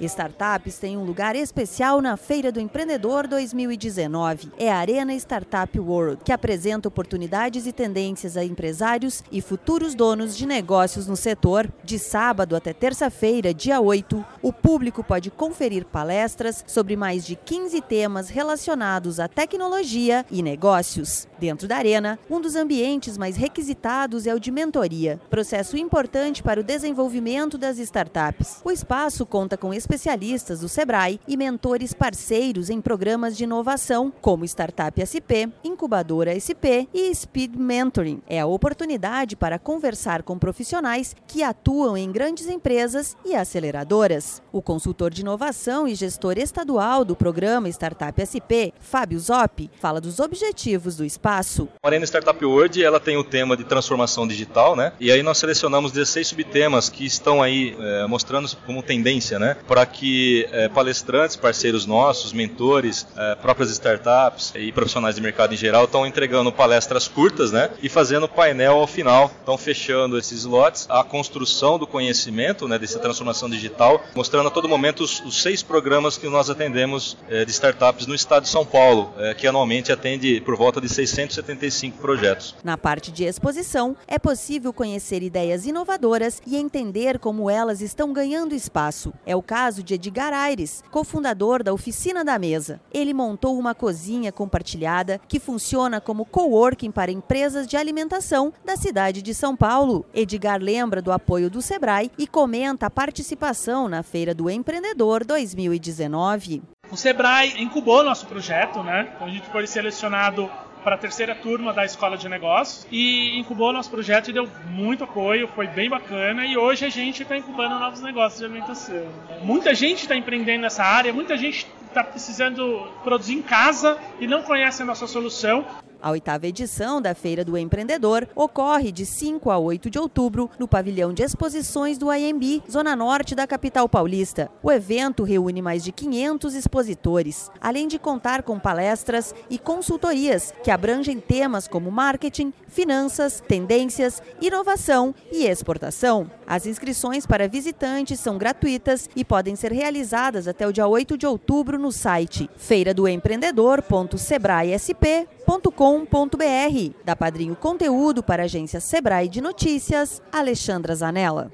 Startups têm um lugar especial na Feira do Empreendedor 2019. É a Arena Startup World, que apresenta oportunidades e tendências a empresários e futuros donos de negócios no setor. De sábado até terça-feira, dia 8, o público pode conferir palestras sobre mais de 15 temas relacionados à tecnologia e negócios. Dentro da Arena, um dos ambientes mais requisitados é o de mentoria, processo importante para o desenvolvimento das startups. O espaço conta com especialistas do Sebrae e mentores parceiros em programas de inovação, como Startup SP, Incubadora SP e Speed Mentoring. É a oportunidade para conversar com profissionais que atuam em grandes empresas e aceleradoras. O consultor de inovação e gestor estadual do programa Startup SP, Fábio Zoppi, fala dos objetivos do espaço. A Arena Startup World ela tem o tema de transformação digital, né? E aí nós selecionamos 16 subtemas que estão aí é, mostrando como tendência, né? Para que é, palestrantes, parceiros nossos, mentores, é, próprias startups e profissionais de mercado em geral estão entregando palestras curtas, né? E fazendo painel ao final, estão fechando esses slots, a construção do conhecimento, né? Dessa transformação digital, mostrando a todo momento os, os seis programas que nós atendemos é, de startups no estado de São Paulo, que anualmente atende por volta de 675 projetos. Na parte de exposição, é possível conhecer ideias inovadoras e entender como elas estão ganhando espaço. É o caso de Edgar Aires, cofundador da Oficina da Mesa. Ele montou uma cozinha compartilhada que funciona como coworking para empresas de alimentação da cidade de São Paulo. Edgar lembra do apoio do Sebrae e comenta a participação na Feira do Empreendedor 2019. O Sebrae incubou nosso projeto, né? Então a gente foi selecionado para a terceira turma da Escola de Negócios e incubou nosso projeto e deu muito apoio, foi bem bacana e hoje a gente está incubando novos negócios de alimentação. Muita gente está empreendendo nessa área, muita gente está precisando produzir em casa e não conhece a nossa solução. A oitava edição da Feira do Empreendedor ocorre de 5 a 8 de outubro no pavilhão de exposições do IMB, zona norte da capital paulista. O evento reúne mais de 500 expositores, além de contar com palestras e consultorias que abrangem temas como marketing, finanças, tendências, inovação e exportação. As inscrições para visitantes são gratuitas e podem ser realizadas até o dia 8 de outubro no site feiradoempreendedor.sebraesp.com.br. Da Padrinho Conteúdo para a agência Sebrae de Notícias, Alexandra Zanella.